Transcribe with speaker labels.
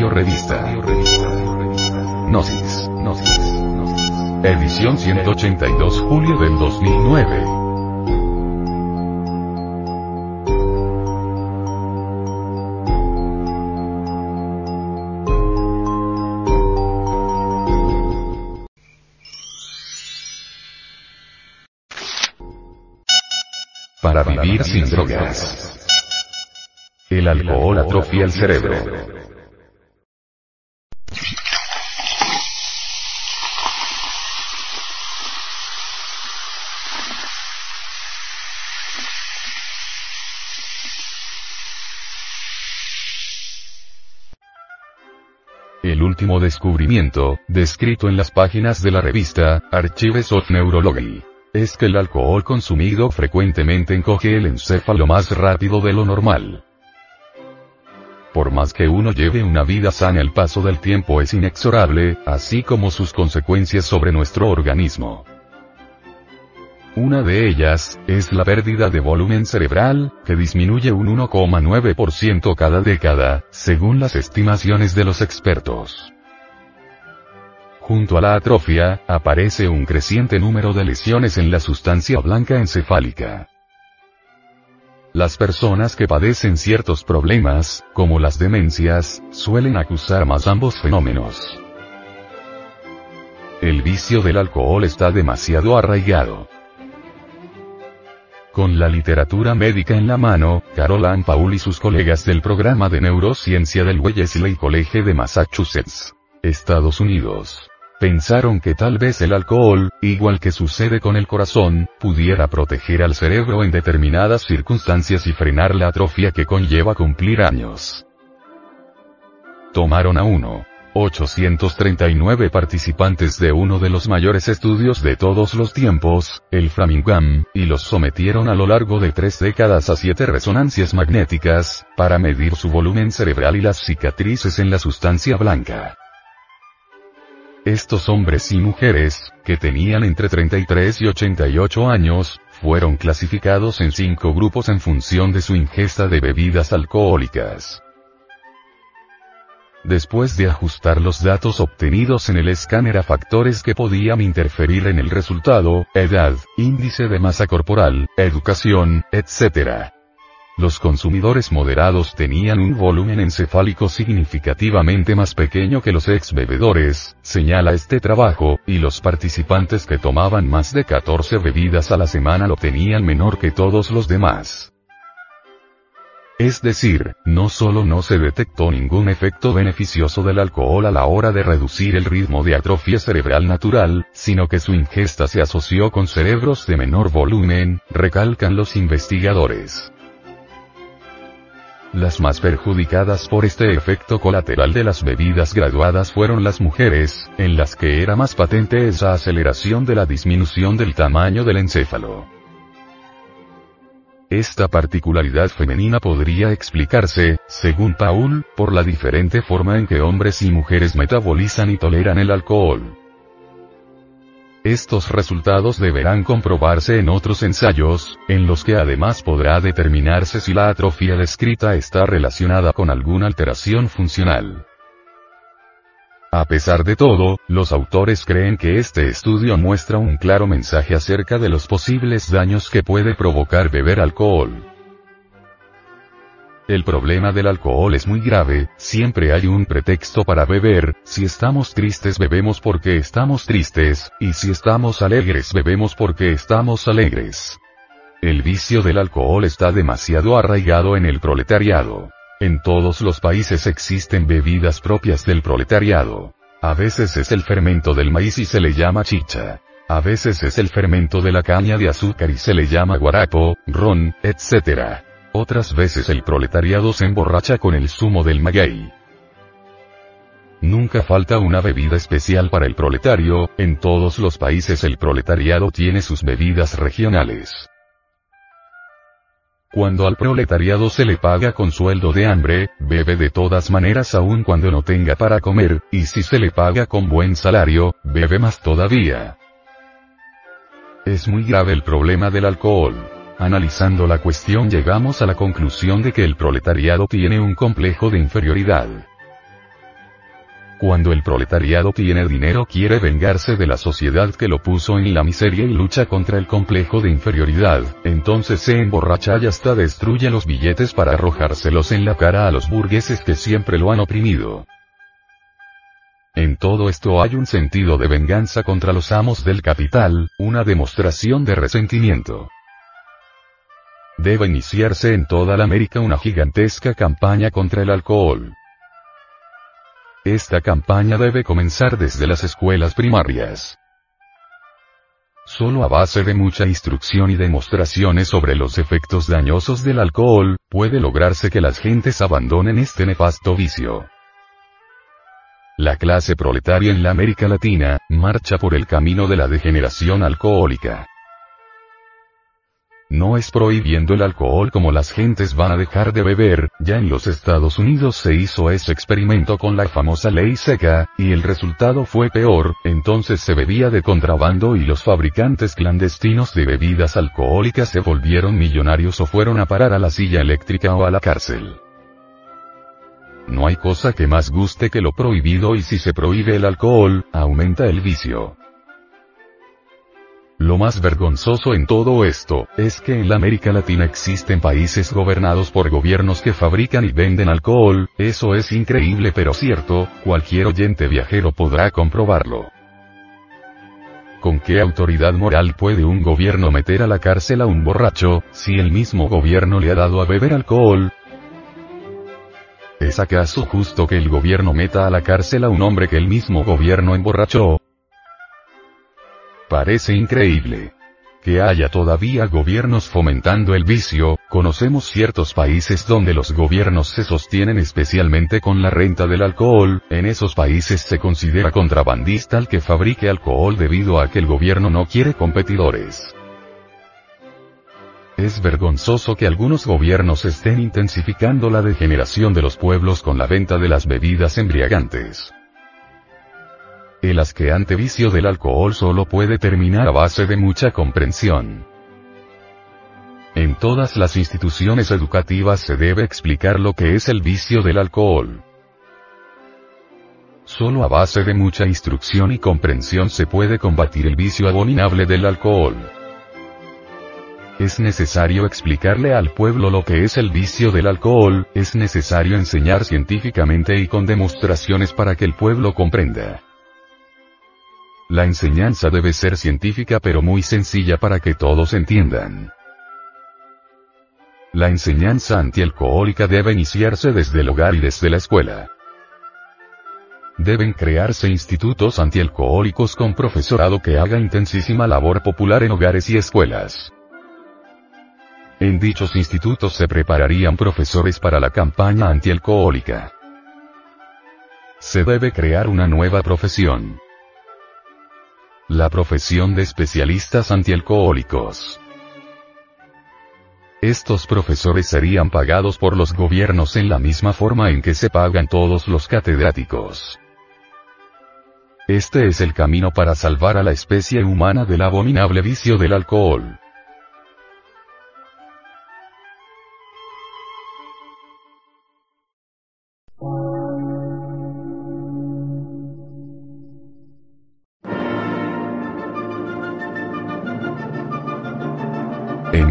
Speaker 1: Radio Revista. Gnosis. Edición 182 julio del 2009. Para vivir sin drogas. El alcohol atrofia el cerebro. El último descubrimiento, descrito en las páginas de la revista Archives of Neurology, es que el alcohol consumido frecuentemente encoge el encéfalo más rápido de lo normal. Por más que uno lleve una vida sana el paso del tiempo es inexorable, así como sus consecuencias sobre nuestro organismo. Una de ellas, es la pérdida de volumen cerebral, que disminuye un 1,9% cada década, según las estimaciones de los expertos. Junto a la atrofia, aparece un creciente número de lesiones en la sustancia blanca encefálica. Las personas que padecen ciertos problemas, como las demencias, suelen acusar más ambos fenómenos. El vicio del alcohol está demasiado arraigado. Con la literatura médica en la mano, Carol Ann Paul y sus colegas del programa de neurociencia del Wellesley College de Massachusetts, Estados Unidos, Pensaron que tal vez el alcohol, igual que sucede con el corazón, pudiera proteger al cerebro en determinadas circunstancias y frenar la atrofia que conlleva cumplir años. Tomaron a uno. 839 participantes de uno de los mayores estudios de todos los tiempos, el Framingham, y los sometieron a lo largo de tres décadas a siete resonancias magnéticas, para medir su volumen cerebral y las cicatrices en la sustancia blanca. Estos hombres y mujeres, que tenían entre 33 y 88 años, fueron clasificados en cinco grupos en función de su ingesta de bebidas alcohólicas. Después de ajustar los datos obtenidos en el escáner a factores que podían interferir en el resultado, edad, índice de masa corporal, educación, etc. Los consumidores moderados tenían un volumen encefálico significativamente más pequeño que los ex bebedores, señala este trabajo, y los participantes que tomaban más de 14 bebidas a la semana lo tenían menor que todos los demás. Es decir, no solo no se detectó ningún efecto beneficioso del alcohol a la hora de reducir el ritmo de atrofia cerebral natural, sino que su ingesta se asoció con cerebros de menor volumen, recalcan los investigadores. Las más perjudicadas por este efecto colateral de las bebidas graduadas fueron las mujeres, en las que era más patente esa aceleración de la disminución del tamaño del encéfalo. Esta particularidad femenina podría explicarse, según Paul, por la diferente forma en que hombres y mujeres metabolizan y toleran el alcohol. Estos resultados deberán comprobarse en otros ensayos, en los que además podrá determinarse si la atrofia descrita está relacionada con alguna alteración funcional. A pesar de todo, los autores creen que este estudio muestra un claro mensaje acerca de los posibles daños que puede provocar beber alcohol. El problema del alcohol es muy grave, siempre hay un pretexto para beber, si estamos tristes bebemos porque estamos tristes, y si estamos alegres bebemos porque estamos alegres. El vicio del alcohol está demasiado arraigado en el proletariado. En todos los países existen bebidas propias del proletariado. A veces es el fermento del maíz y se le llama chicha. A veces es el fermento de la caña de azúcar y se le llama guarapo, ron, etc. Otras veces el proletariado se emborracha con el zumo del maguey. Nunca falta una bebida especial para el proletario, en todos los países el proletariado tiene sus bebidas regionales. Cuando al proletariado se le paga con sueldo de hambre, bebe de todas maneras aun cuando no tenga para comer, y si se le paga con buen salario, bebe más todavía. Es muy grave el problema del alcohol. Analizando la cuestión llegamos a la conclusión de que el proletariado tiene un complejo de inferioridad. Cuando el proletariado tiene dinero quiere vengarse de la sociedad que lo puso en la miseria y lucha contra el complejo de inferioridad, entonces se emborracha y hasta destruye los billetes para arrojárselos en la cara a los burgueses que siempre lo han oprimido. En todo esto hay un sentido de venganza contra los amos del capital, una demostración de resentimiento. Debe iniciarse en toda la América una gigantesca campaña contra el alcohol. Esta campaña debe comenzar desde las escuelas primarias. Solo a base de mucha instrucción y demostraciones sobre los efectos dañosos del alcohol, puede lograrse que las gentes abandonen este nefasto vicio. La clase proletaria en la América Latina, marcha por el camino de la degeneración alcohólica. No es prohibiendo el alcohol como las gentes van a dejar de beber, ya en los Estados Unidos se hizo ese experimento con la famosa ley seca, y el resultado fue peor, entonces se bebía de contrabando y los fabricantes clandestinos de bebidas alcohólicas se volvieron millonarios o fueron a parar a la silla eléctrica o a la cárcel. No hay cosa que más guste que lo prohibido y si se prohíbe el alcohol, aumenta el vicio. Lo más vergonzoso en todo esto, es que en la América Latina existen países gobernados por gobiernos que fabrican y venden alcohol, eso es increíble pero cierto, cualquier oyente viajero podrá comprobarlo. ¿Con qué autoridad moral puede un gobierno meter a la cárcel a un borracho, si el mismo gobierno le ha dado a beber alcohol? ¿Es acaso justo que el gobierno meta a la cárcel a un hombre que el mismo gobierno emborrachó? Parece increíble. Que haya todavía gobiernos fomentando el vicio, conocemos ciertos países donde los gobiernos se sostienen especialmente con la renta del alcohol, en esos países se considera contrabandista al que fabrique alcohol debido a que el gobierno no quiere competidores. Es vergonzoso que algunos gobiernos estén intensificando la degeneración de los pueblos con la venta de las bebidas embriagantes. El asqueante vicio del alcohol solo puede terminar a base de mucha comprensión. En todas las instituciones educativas se debe explicar lo que es el vicio del alcohol. Solo a base de mucha instrucción y comprensión se puede combatir el vicio abominable del alcohol. Es necesario explicarle al pueblo lo que es el vicio del alcohol, es necesario enseñar científicamente y con demostraciones para que el pueblo comprenda. La enseñanza debe ser científica pero muy sencilla para que todos entiendan. La enseñanza antialcohólica debe iniciarse desde el hogar y desde la escuela. Deben crearse institutos antialcohólicos con profesorado que haga intensísima labor popular en hogares y escuelas. En dichos institutos se prepararían profesores para la campaña antialcohólica. Se debe crear una nueva profesión la profesión de especialistas antialcohólicos. Estos profesores serían pagados por los gobiernos en la misma forma en que se pagan todos los catedráticos. Este es el camino para salvar a la especie humana del abominable vicio del alcohol.